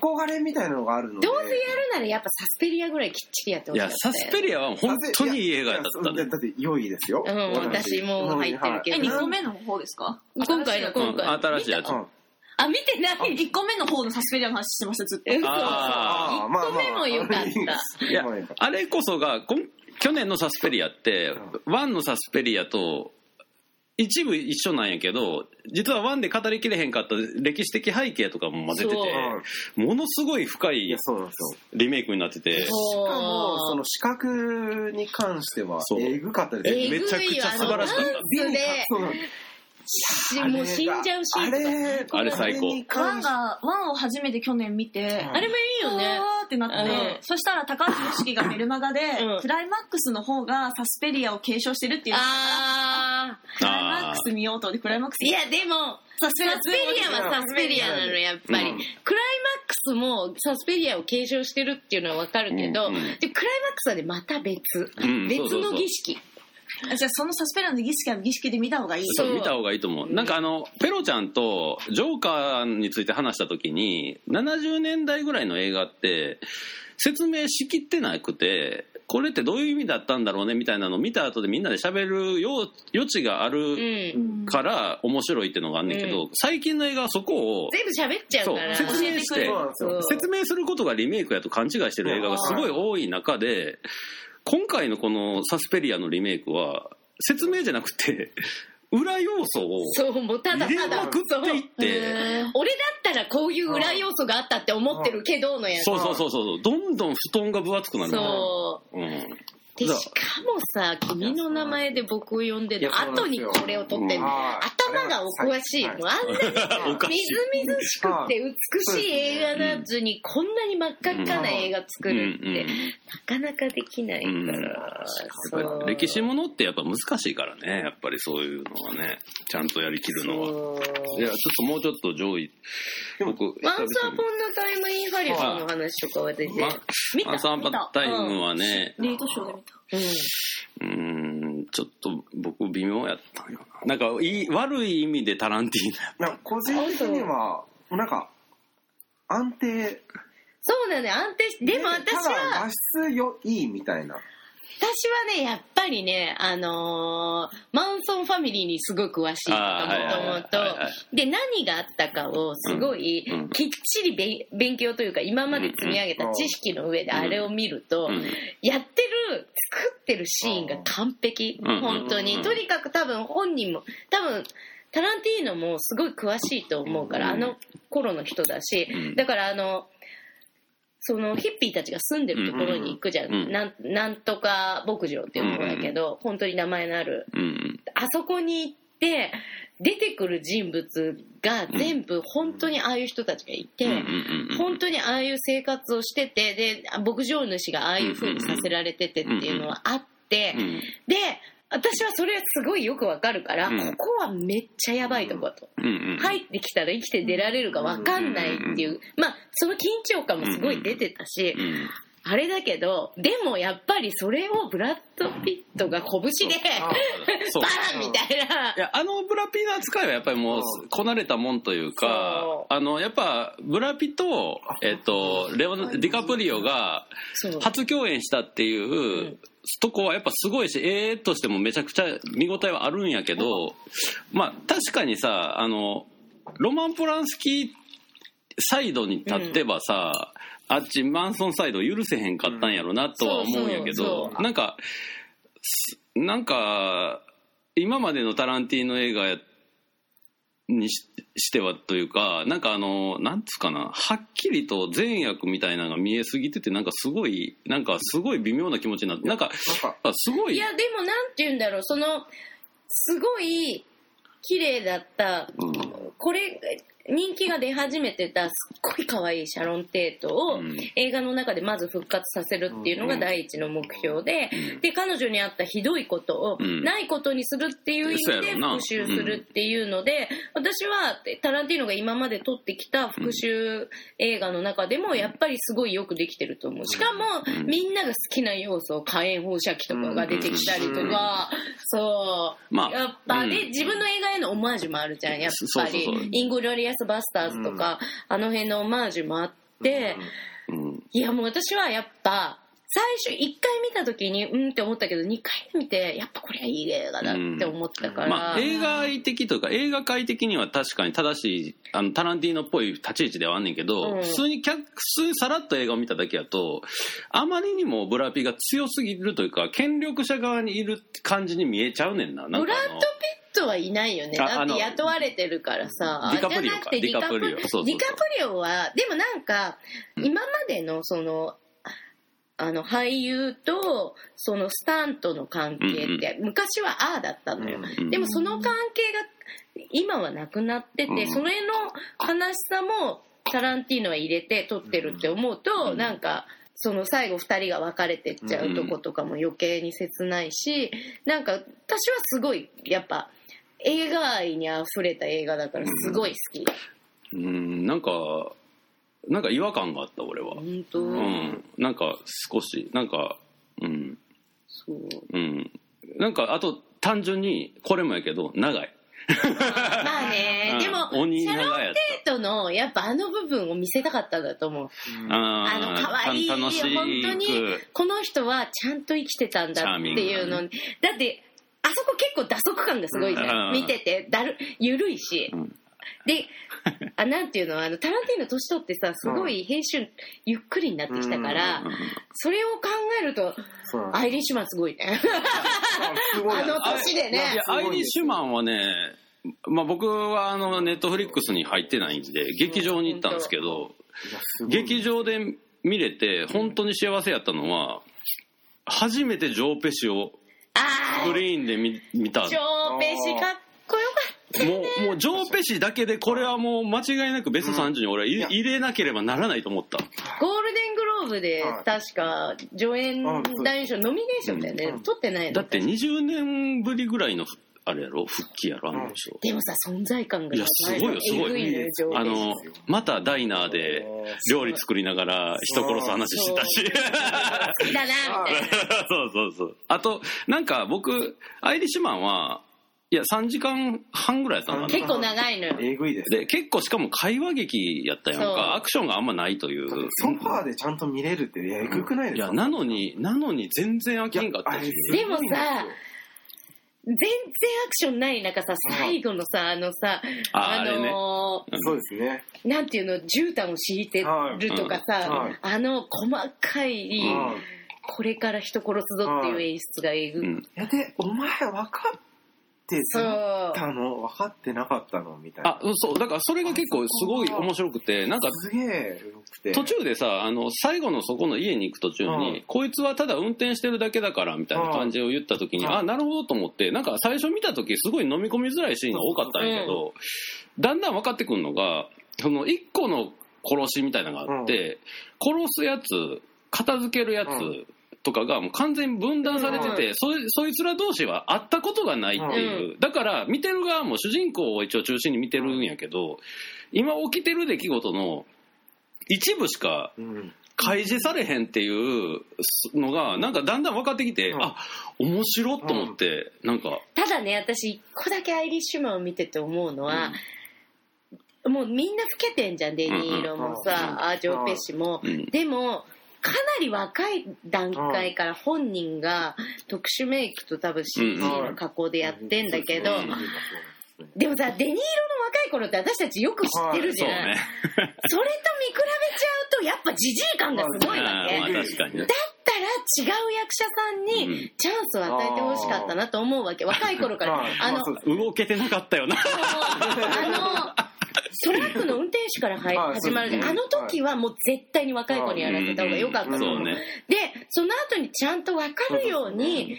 憧れみたいなのがあるので。どうせやるならやっぱサスペリアぐらいきっちりやってほしかったいやサスペリアは本当にいい映画だったねだって良いですよ。うん私も入ってるけど。え、2個目の方ですか？今回の今回うん新しいやつ。うん。あ見てない。1個目の方のサスペリアの話してました、ずっと。嘘あ1個目も良かった。いやあれこそがこん去年のサスペリアってワンのサスペリアと一部一緒なんやけど実はワンで語りきれへんかった歴史的背景とかも混ぜててものすごい深い。リメイクになってて。しかもその視覚に関してはえぐかったです。ね。めちゃくちゃ素晴らしかったもう死んじゃうシーンとかあれあれ最高。にワンが、ワンを初めて去年見て、あれもいいよね。ってなって、うん。そしたら高橋ヨシキがメルマガで、うん。クライマックスの方がサスペリアを継承してるっていう。あクライマックス見ようと思って、クライマックスーいやでもサスサスペリアはサスペリアなのやっぱり、うん。クライマックスもサスペリアを継承してるっていうのはわかるけど、でクライマックスはねまた別、うん別そうそうそう。の儀式。あじゃあそのサスペリアの儀式は儀式で見た方がいい？そう。見た方がいいと思う。なんかあの、ペロちゃんとジョーカーについて話した時に、70年代ぐらいの映画って、説明しきってなくて、これってどういう意味だったんだろうねみたいなのを見た後でみんなで喋る余余地があうるん。から面白いっていうのがあんねんけど、う最近の映画はそこを全部喋っちゃうからそう説明して説明することがリメイクやと勘違いしてる映画がすごい多い中で今回のこのサスペリアのリメイクは説明じゃなくて 裏要素をそうもうただただ。まくっていって。俺だったらこういう裏要素があったって思ってるけどのやつ。そうそうそうそう。どんどん布団が分厚くなるそう。うんでだしかもさ「君の名前」で僕を呼んでる後にこれを撮ってんの。はい。頭がお詳しいはいもうあんなにみずみずしくて美しい映画なずにこんなに真っ赤っかな映画作るってうんうんなかなかできないから、うん。歴史ものってやっぱ難しいからね。やっぱりそういうのはね。ちゃんとやりきるのは。いやちょっともうちょっと上位。僕ワンサーポンのタイムインハリソンの話とかは全然。ま見た。ワンサーポンタイムはね、レイトショー。で見た。うんんちょっと僕微妙やったんよななんかいい悪い意味でタランティーノやなんか個人的には、なんか、安定。そうだね安定しでも私ただは画質よいいみたいな。私はねやっぱりねあのーマンソンファミリーにすごい詳しいとあーはいはい思うとはいはい。で何があったかをすごいきっちりべ勉強というか今まで積み上げた知識の上であれを見ると、うんやってる作ってるシーンが完璧。うん本当に。うんとにかく多分本人も多分タランティーノもすごい詳しいと思うから、うん。あの頃の人だし、うん。だからあのそのヒッピーたちが住んでるところに行くじゃん、うん。なんなんとか牧場っていうところだけど、本当に名前のある。うんうん。あそこに行って出てくる人物が全部本当にああいう人たちがいて、うんうんうん本当にああいう生活をしててで牧場主がああいう風にさせられててっていうのはあって、うん。で私はそれすごいよくわかるから、うん。ここはめっちゃやばいとこと。うんうん。入ってきたら生きて出られるかわかんないっていう、まあその緊張感もすごい出てたし、うんあれだけどでもやっぱりそれをブラッド・ピットが拳で バーンみたいな。いやあのブラピの扱いはやっぱりもうこなれたもんというかあのやっぱブラピと,、えっとレオナディカプリオが初共演したっていう、とこはやっぱすごいしええとしてもめちゃくちゃ見応えはあるんやけどまあ確かにさあのロマン・ポランスキーサイドに立ってばさ、あっちマンソンサイド許せへんかったんやろなとは思うんやけどなんかすなんか今までのタランティーノ映画にししてはというかなんかあのなんつうかなはっきりと善悪みたいなのが見えすぎててなんかすごいなんかすごい微妙な気持ちになってなんかなんか、すごい。いやでもなんて言うんだろうそのすごい綺麗だったうん。これ人気が出始めてたすっごい可愛いシャロン・テートをうん。映画の中でまず復活させるっていうのが第一の目標で、うん。で彼女にあったひどいことをうん。ないことにするっていう意味で復讐するっていうので、私はタランティーノが今まで撮ってきた復讐映画の中でもやっぱりすごいよくできてると思う。しかもうん。みんなが好きな要素火炎放射器とかが出てきたりとかそう。まあやっぱうん。で自分の映画へのオマージュもあるじゃんやっぱり。イングロリアス・バスターズとかあの辺のオマージュもあって。うん。いやもう私はやっぱ最初1回見た時にうんって思ったけど2回見てやっぱこれはいい映画だって思ったから、まあ、映画的というか映画界的には確かに正しいあのタランティーノっぽい立ち位置ではあんねんけど、うん。普通に客普通にさらっと映画を見ただけやとあまりにもブラピが強すぎるというか権力者側にいる感じに見えちゃうねんな。なんブラッド・トはいないよね。あだって雇われてるからさ。ディカプリオか。じゃなくてディカプリオ。ディカプリオはでもなんかうん。今までのそのあの俳優とそのスタントの関係って、昔はああだったのよ、うんでもその関係が今はなくなってて、うんそれの悲しさもタランティーノは入れて撮ってるって思うと、うんなんかその最後2人が別れてっちゃうとことかも余計に切ないしなんか私はすごいやっぱ映画愛にあふれた映画だからすごい好き、うんなんかなんか違和感があった俺は。本当、うんなんか少しなんかうん。そう。うん。なんかあと単純にこれもやけど長い。まあね、うん。でも鬼シャロン・テイトのやっぱあの部分を見せたかったんだと思う。たああの可愛いた楽し本当にくこの人はちゃんと生きてたんだっていうのに、だってあそこ結構打足感がすごいじゃん、うん。見てて。だる緩いし、うん。であなんていうの？あのタランティーノ年取ってさすごい編集ゆっくりになってきたから、うん。それを考えるとそう。アイリッシュマンすごいね。あの年でね。アイリッシュマンはねまあ、僕はあのネットフリックスに入ってないんで劇場に行ったんですけど劇場で見れて本当に幸せやったのは初めてジョー・ペシをあスクリーンで見見たあジョーペシかっこよかったもうもうジョー・ペシだけでこれはもう間違いなくベスト30に俺は入れ入れなければならないと思った。ゴールデングローブではい。確か助演男優賞ノミネーションだよね、うん。取ってないのだって20年ぶりぐらいのあれやろ？復帰やろ？あの人。でもさ存在感がいやすごいよすごい。いあのまたダイナーで料理作りながら人殺す話してたし。好きだなみたいな。そうそうそう。あとなんか僕アイリッシュマンはいや3時間半ぐらいやったのかな。結構長いのよ。えぐいです。で結構しかも会話劇やったやんか。アクションがあんまないという。ソファーでちゃんと見れるってえぐくないですか？いやなのになのに全然飽きんかったし。でもさ全然アクションない中さ最後のさあのさあああれね。のーそうですね。なんていうの絨毯を敷いてるとかさ、はい。うん。あの細かい、うんこれから人殺すぞっていう演出がえぐ、うん。いやでお前分かってそうたの分かってなかったのみたいな。あそうだからそれが結構すごい面白くてなんかすげえ途中でさあの最後のそこの家に行く途中に、うん。こいつはただ運転してるだけだからみたいな感じを言った時に、うん。あなるほどと思ってなんか最初見た時すごい飲み込みづらいシーンが多かったんやけど、だんだん分かってくるのがその一個の殺しみたいなのがあって、殺すやつ片付けるやつ、うんとかがもう完全に分断されてて、うん。そいそいつら同士は会ったことがないっていう、だから見てる側も主人公を一応中心に見てるんやけど今起きてる出来事の一部しかうん開示されへんっていうのがなんかだんだん分かってきて、うん。あ面白っと思って、なんか。ただね私一個だけアイリッシュマンを見てて思うのは、もうみんな老けてんじゃんデニーロもさ、うんうんあジョー・ペシも、うん。でもかなり若い段階から本人が特殊メイクと多分 CG の加工でやってんだけど、うんでもさデニーロの若い頃って私たちよく知ってるじゃん、そうねそれと見比べちゃうとやっぱじじい感がすごいわけ、まあだったら違う役者さんうんにチャンスを与えてほしかったなと思うわけ若い頃からはいあの動けてなかったよなあのトラックの運転手から入はい。始まるあの時はもう絶対に若い子にやらせた方が良かったと思うそうねでその後にちゃんと分かるように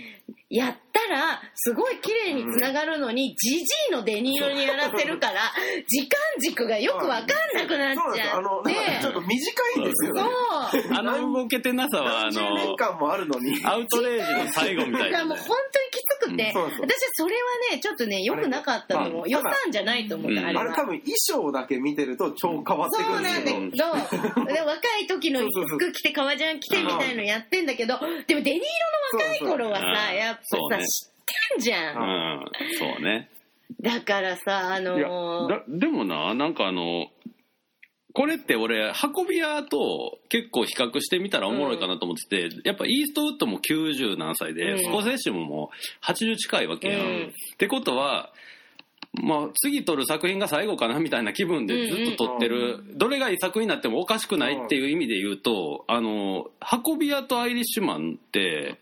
やったらすごい綺麗につながるのにジジイのデニーロにやらせるから 時間軸がよく分かんなくなっちゃですよあのってなんかちょっと短いんですよね。そう。あの動けてなさはあ何十年の間もあるのに。アウトレイジの最後みたいなね。だからもう本当にきつくて、うん。そうそう。私はそれはねちょっとね良くなかったと思う、予算じゃないと思った、うん。あれは。あれ多分衣装だけ見てると超変わってくそうるんですけなんだけどど で若い時のそうそうそう服着て革ジャン着てみたいのやってんだけどでもデニーロの若い頃はそうそうさやっぱそうね。さ知ってんじゃうん。んそうね。だからさあのーだでもななんかあのこれって俺運び屋と結構比較してみたらおもろいかなと思ってて、やっぱイーストウッドも90何歳で、うん。スコセッシももう80近いわけやん、うん。ってことはまあ、次撮る作品が最後かなみたいな気分でずっと撮ってる、どれがいい作品になってもおかしくないっていう意味で言うと、あの運び屋とアイリッシュマンって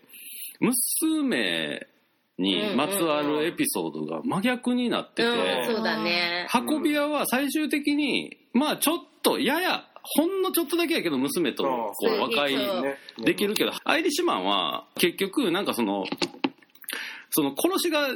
娘にまつわるエピソードが真逆になってて、うんそうだね。運び屋は最終的にまあちょっとややほんのちょっとだけやけど娘とこそうう和解できるけどアイリッシュマンは結局なんかそのその殺しが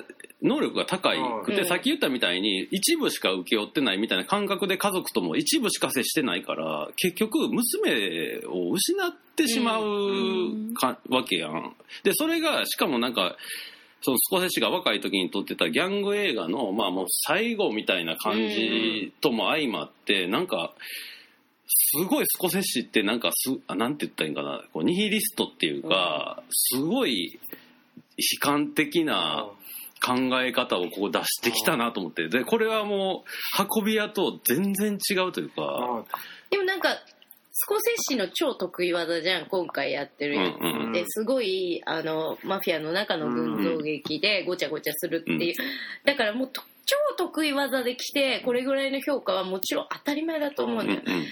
能力が高いくて、うん。さっき言ったみたいに一部しか請け負ってないみたいな感覚で家族とも一部しか接してないから結局娘を失ってしまうか、わけやん。でそれがしかもなんかそのスコセッシが若い時に撮ってたギャング映画の、まあ、もう最後みたいな感じとも相まって、なんかすごいスコセッシってなんかすあなんて言ったらいいんかな。こうニヒリストっていうか、すごい悲観的な考え方をこう出してきたなと思って。でこれはもう運び屋と全然違うというか。あでもなんかスコセッシの超得意技じゃん今回やってるやつ。うんうんうん。ですごいあのマフィアの中の群像劇でごちゃごちゃするっていう、だからもうと超得意技で来てこれぐらいの評価はもちろん当たり前だと思うんだよ、うんうん。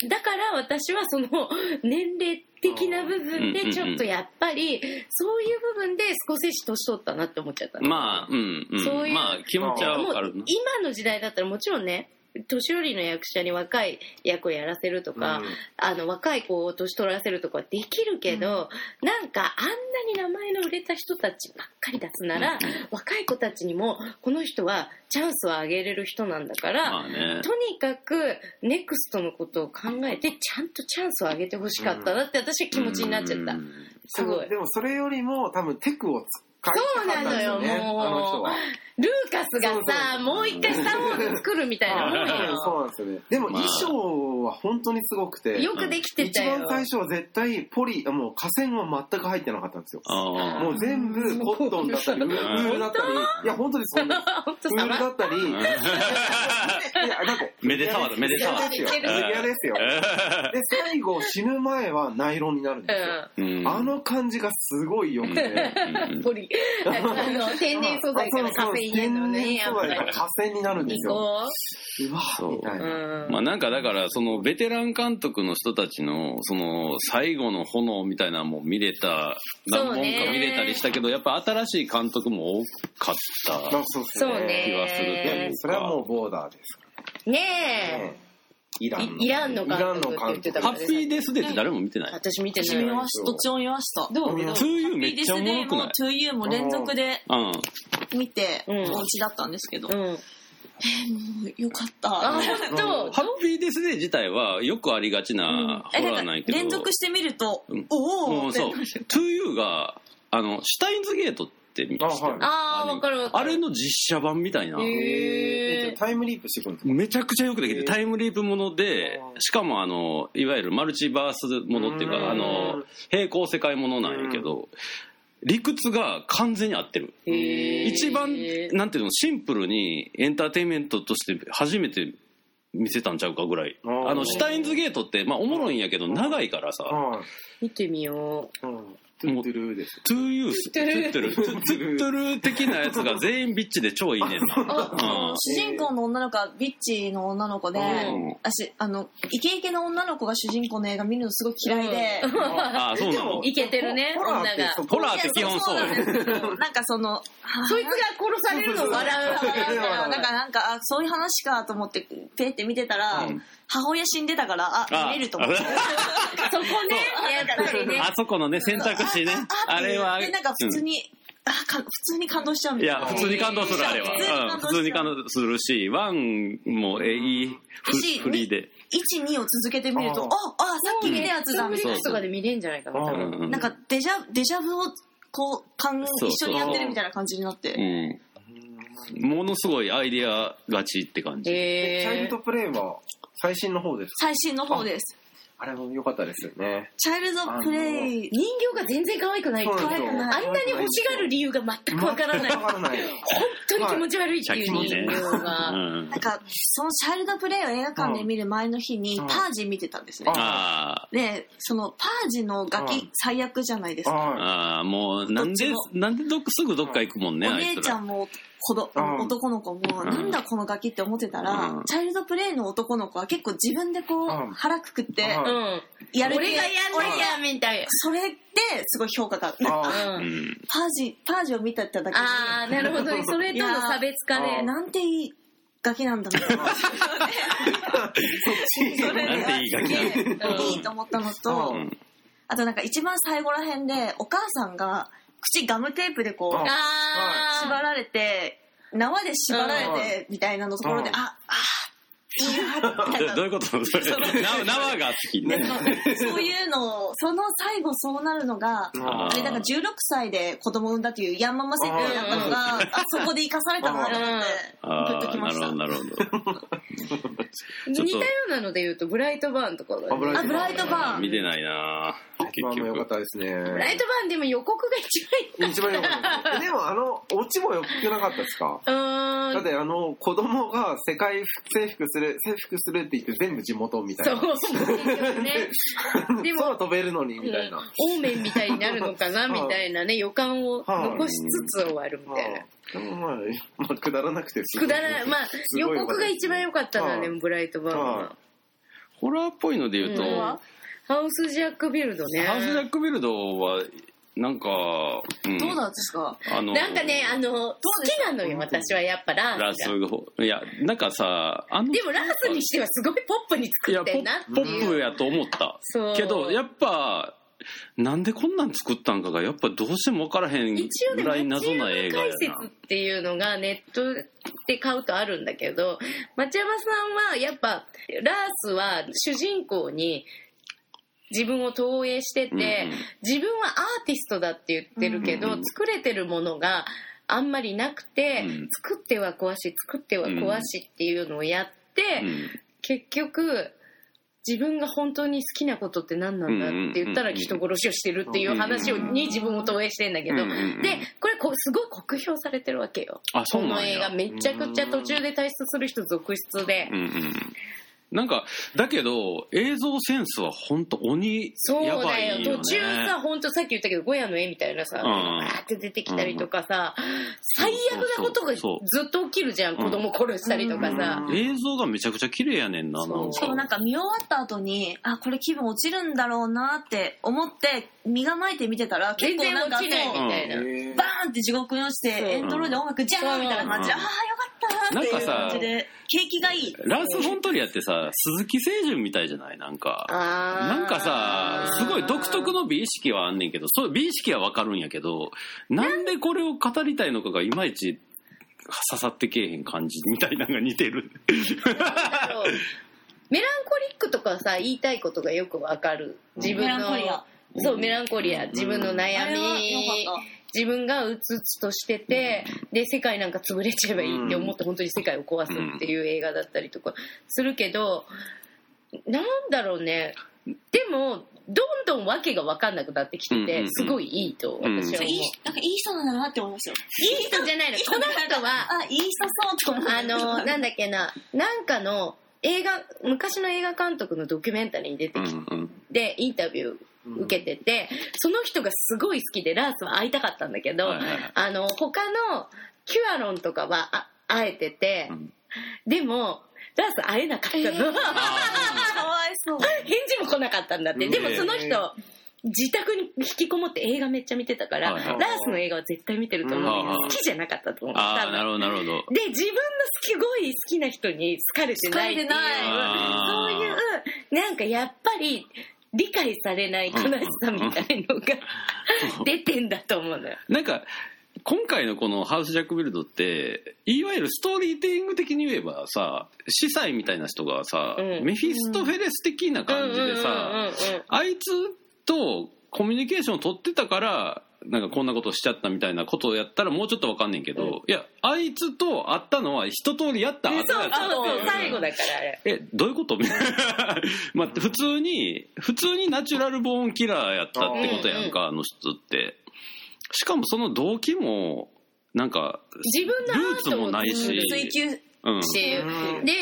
でだから私はその年齢的な部分でちょっとやっぱりそういう部分で少し年取ったなって思っちゃったのまあ、うん、うん。そういうまあ、気持ちはわかるな。今の時代だったらもちろんね年寄りの役者に若い役をやらせるとか、うん。あの若い子を年取らせるとかできるけど、なんかあんなに名前の売れた人たちばっかり出すなら、若い子たちにもこの人はチャンスをあげれる人なんだから、まあね。とにかくネクストのことを考えてちゃんとチャンスをあげてほしかったなって私は気持ちになっちゃった、うん。すごい。でもそれよりも多分テクをそうなのよもう。あの人は。ルーカスがそうさもう一回スター・ウォーズ作るみたいなもんよ そうなんですよね。でもまあ衣装は本当にすごくてよくできて一たよ。番最初は絶対ポリあもう河川は全く入ってなかったんですよ。あもう全部コットンだったり ウールだったり。いや本当にそんですウールださったり。いやだってめでたわだめでたわですよ。メディアですよ。で最後死ぬ前はナイロンになるんですよ。あ。の感じがすごい良くて。うん。ポリ あの天然素材からカフェイン入れるのねやっぱり河川になるんですよ。うわそうみたいうな。うんまあなんかだからそのベテラン監督の人たちのその最後の炎みたいなのも見れた何本か見れたりしたけどやっぱ新しい監督も多かったまあそうですそうね。気はするというねそれはもうボーダーですかねらえね。イランの。イイランの監督って言ってたハッピーデスデーって誰も見てない。私見て私ない。見ましたどっちも見ましたどう見まトゥーユーめっちゃおもろくない？2U も連続でうん。見てうん。お家だったんですけど、うん。もうよかった。ハッピーデスデー自体はよくありがちなえホラーなかなんんやけど連続してみると、うん。おおってもうそう。2U があのシュタインズゲートって知ってるあはい。ああわかるわかる。あれの実写版みたいな。タイムリープしてくるんですか？めちゃくちゃよくできてタイムリープものでしかもあのいわゆるマルチバースものっていううん。かあの平行世界ものなんやけど理屈が完全に合ってる。一番なんていうのシンプルにエンターテインメントとして初めて見せたんちゃうかぐらい。あのシュタインズゲートってまあおもろいんやけど長いからさ。はい。見てみようんトゥットゥルーです。トゥーユース。トゥットゥル。トゥットゥル的なやつが全員ビッチで超いいねんな。あうん。主人公の女の子はビッチの女の子で、うん。私あのイケイケの女の子が主人公の映画見るのすごい嫌いで、うああそうなの？イケてるねホラーって女が。そホラーって基本そうなんですけどなんかその そいつが殺されるのを笑う。なんかなんかあそういう話かと思ってペって見てたら、うん母親死んでたからああ見れると思って。そこね。やっぱりね。あそこのね選択肢ね。あれはでなんか普通に、あか普通に感動しちゃうんいだよや普通に感動するあれは。う。ん。普通に感動するしワンもえいいふし振りで。12を続けてみるとあああさっき見たやつだみたいな。とかで見れんじゃないかな多分。うんなんかデジャデジャブをこう一緒にやってるみたいな感じになって。うん。ものすごいアイディア勝ちって感じ。チャイへルドプレイは最新の方です。最新の方です。あれも良かったですよね。チャイルドプレイ。人形が全然可愛くない。そうなんですよ。あんなに欲しがる理由が全くわからない。本当に気持ち悪いっていう人形うがん。なんかそのチャイルドプレイを映画館で見る前の日にうん。パージ見てたんですね。あでそのパージのガうんキ最悪じゃないですーか。はあーもうなんでなんでどすぐどっか行くもんねお姉ちゃんも子どうん。男の子もん。なんだこのガキって思ってたら、うん。チャイルドプレイの男の子は結構自分でこう、うん。腹くくってやる俺がやんなきゃみたいそれですごい評価がなん。かパージパージを見たってだけで。ああなるほどね。それとの差別化えでなんていいガキなんだみたいなそれなんていいガキいいと思ったのと、うん。あとなんか一番最後らへんでお母さんが口ガムテープでこうああ縛られて縄で縛られてみたいなのところで、うん。ああ どういうこと？それ。縄縄が好きね。そういうのをその最後そうなるのがああれなんか16歳で子供産んだっていうヤンママ設定だったのがあそこで生かされたなと思ってあグッときました。あなるほどなるほど似たようなので言うとブライトバーンとかがね。あブライトあブライトバーン。見てないなまあ結まあよかっ局。たですねブライトバーンでも予告が一番いい。一番良かったです。でもあのオチもよくなかったですか？だってあの子供が世界征服する征服するって言って全部地元みたいそうなね。でも空飛べるのにみたいな、うん。オーメンみたいになるのかなみたいなね予感を残しつつ終わるみたいな。でもまあ、まあ、くだらなくてすごい。くだらない。まあす予告が一番良かったのはねはいブライトバーンは。はホラーっぽいので言うと、うん。ハウスジャックビルドね。ハウスジャックビルドはなんか、うん、どうだですかあのなんかねあの好きなのよ私はやっぱララースいやなんかさあのでもラースにしてはすごいポップにいやポ作ってんなってッポいうップやと思った。そう。けどやっぱなんでこんなん作ったんかがやっぱどうしても分からへんぐらい町謎な映画や山解説な。っていうのがネットで買うとあるんだけど町山さんはやっぱラースは主人公に自分を投影してて、うんうん。自分はアーティストだって言ってるけど、うんうん。作れてるものがあんまりなくて、うん。作っては壊し作っては壊しっていうのをやって、うん。結局自分が本当に好きなことって何なんだって言ったら人殺しをしてるっていう話をに自分を投影してんだけど、でこれこうすごい酷評されてるわけよ。この映画めちゃくちゃ途中で退出する人続出で、なんかだけど映像センスは本当鬼そうやばだよ。途中さ本当さっき言ったけどゴヤの絵みたいなさ、ん。バーって出てきたりとかさ、最悪なことがずっと起きるじゃん、うん。子供殺したりとかさ、うん。映像がめちゃくちゃ綺麗やねんなそうなんしかもなんか見終わった後にあこれ気分落ちるんだろうなって思って身構えて見てたら全然結構なんか落ちないみたいな、バーンって地獄に落ちてエンドロールで音楽ジャーンみたいな感じで、うん。ああよかった なっていう感じで景気がいいラース・フォントリアってさ鈴木清純みたいじゃない？なんか。なんかさすごい独特の美意識はあんねんけどそう美意識はわかるんやけどなんでこれを語りたいのかがいまいち刺さってけえへん感じみたいなのが似てる。メランコリックとかさ言いたいことがよくわかる。自分メランのコリア。そうメランコリア。自分の悩み自分がうつうつとしててで世界なんか潰れちゃえばいいって思って本当に世界を壊すっていう映画だったりとかするけどなんだろうね。でもどんどん訳が分かんなくなってきててうんうんうん。すごいいいと私は思う、たいいなんかいい人なんだなって思いますよ。いい人じゃないのこの人は。あいい人そうと思う。あのなんだっけな。なんかの映画昔の映画監督のドキュメンタリーに出てきて、うんうん。でインタビュー受けてて、その人がすごい好きでラースは会いたかったんだけど、はいはいはい。あの他のキュアロンとかはあ会えてて、うん。でもラース会えなかったの、かわいそう。返事も来なかったんだって、うん。でもその人自宅に引きこもって映画めっちゃ見てたから、はいはいラースの映画は絶対見てると思う。けど、うん好きじゃなかったと思うああなるほどなるほど。で自分のすごい好きな人に好かれてないっていう好かれてない。そういうなんかやっぱり理解されない悲しさみたいのが出てん。だと思うのよ。なん。か今回のこのハウス・ジャック・ビルドっていわゆるストーリーティング的に言えばさ司祭みたいな人がさ、うん。メフィストフェレス的な感じでさ、あいつとコミュニケーションを取ってたからなんかこんなことしちゃったみたいなことをやったらもうちょっとわかんねんけど、うん。いやあいつと会ったのは一通りやった後やっう最後だからあれ。えどういうこと？みたいな。まあ普通に普通にナチュラルボーンキラーやったってことやんか、あの人って。しかもその動機もなんか自分のアルーツもないし。追求うんしううん。で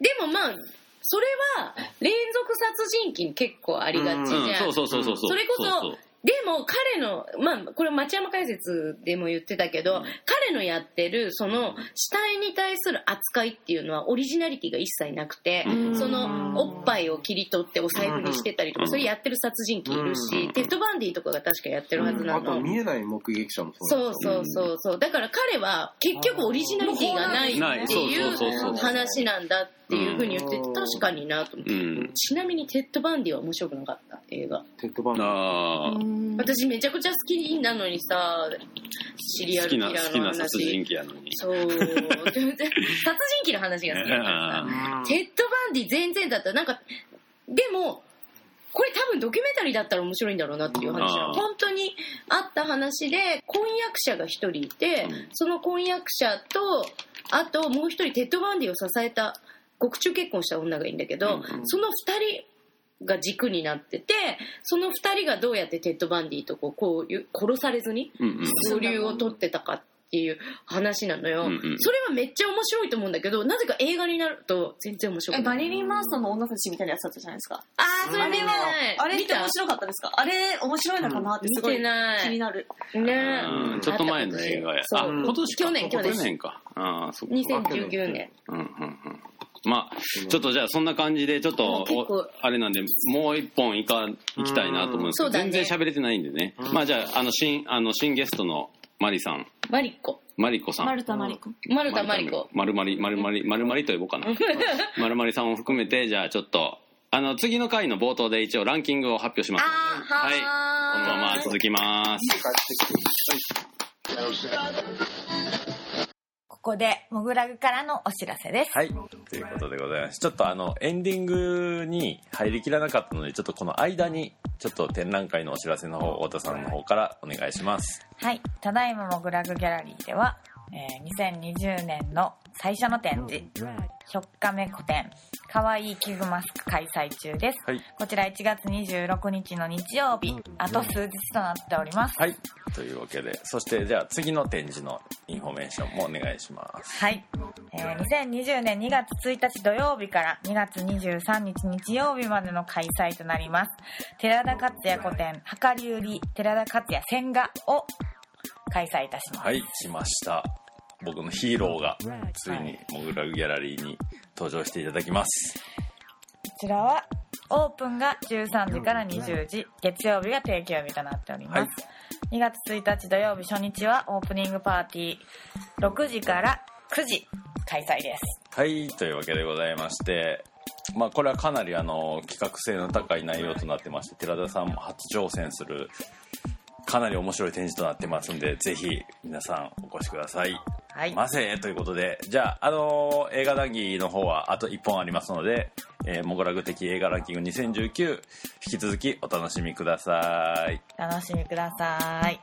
でもまあそれは連続殺人鬼に結構ありがちじゃん、うん、そうそうそうそうそう。それこそうそうでも彼のまあこれ町山解説でも言ってたけど、彼のやってるその死体に対する扱いっていうのはオリジナリティが一切なくて、うん。そのおっぱいを切り取ってお財布にしてたりとか、うん。それやってる殺人鬼いるし、うん。テッドバンディとかが確かやってるはずなあとの。見えない目撃者もそうそうそうそう。だから彼は結局オリジナリティがないってないそう話なんだっていうふうに言っててうん。確かになと思って、うん。ちなみにテッド・バンディは面白くなかった？映画。テッドバンドあー私めちゃくちゃ好きなのにさシリアルキラーの好きな殺人話鬼やのに。そう。殺人鬼の話が好きだからさ。テッド・バンディ全然だった。なんかでもこれ多分ドキュメンタリーだったら面白いんだろうなっていう話あー。本当にあった話で婚約者が一人いて、うん。その婚約者とあともう一人テッド・バンディを支えた獄中結婚した女がいいんだけど、うん。その二人が軸になっててその二人がどうやってテッド・バンディとこうこういう殺されずにうんうん。交流を取ってたかっていう話なのよ、うんうん。それはめっちゃ面白いと思うんだけどなぜか映画になると全然面白くえ、ない。マリリン・マンソンの女たちみたいなやつだったじゃないですか。あーそれ見てない。あれ見た。面白かったですか？あれ面白いのかなってすごい見てない。気になる。ね。うんちょっと前の映画や。あ今年か。去年去年。去年か。ああそっか。2019年。うんうんうんまあちょっとじゃあそんな感じでちょっもとあれなんでもう一本いか行きたいなと思うんですけど全然喋れてないんでね。まあじゃああの新あの新ゲストのマリさん。マリコ。マリコさん。マルタ・マリコ。マルタマリコ。まるまりまるまりまるまりと呼ぼうかな。まるまりさんを含めてじゃあちょっとあの次の回の冒頭で一応ランキングを発表します。のはい。このまま続きますここで、モグラグからのお知らせです。はい。ということでございます。ちょっとあの、エンディングに入りきらなかったので、ちょっとこの間に、ちょっと展覧会のお知らせの方、太田さんの方からお願いします。はい。ただいまモグラグギャラリーでは、えー2020年の最初の展示、100日目個展、かわいい器具マスク開催中です。はい。こちら1月26日の日曜日、あと数日となっております。はい。というわけで、そしてじゃあ次の展示のインフォメーションもお願いします。はい、えー2020年2月1日土曜日から2月23日日曜日までの開催となります寺田克也個展量り売り寺田克也線画を開催いたします、はい、しました。僕のヒーローが、ついにモグラグギャラリーに登場していただきます。こちらはオープンが13時から20時月曜日が定休日となっております、はい。2月1日土曜日初日はオープニングパーティー6時から9時開催です。はい、というわけでございまして、まあこれはかなりあの企画性の高い内容となってまして、寺田さんも初挑戦するかなり面白い展示となってますんで、ぜひ皆さんお越しください。はいませということで、じゃあ、あの映画談義の方はあと1本ありますので、えーモグラグ的映画ランキング2019、引き続きお楽しみください。楽しみください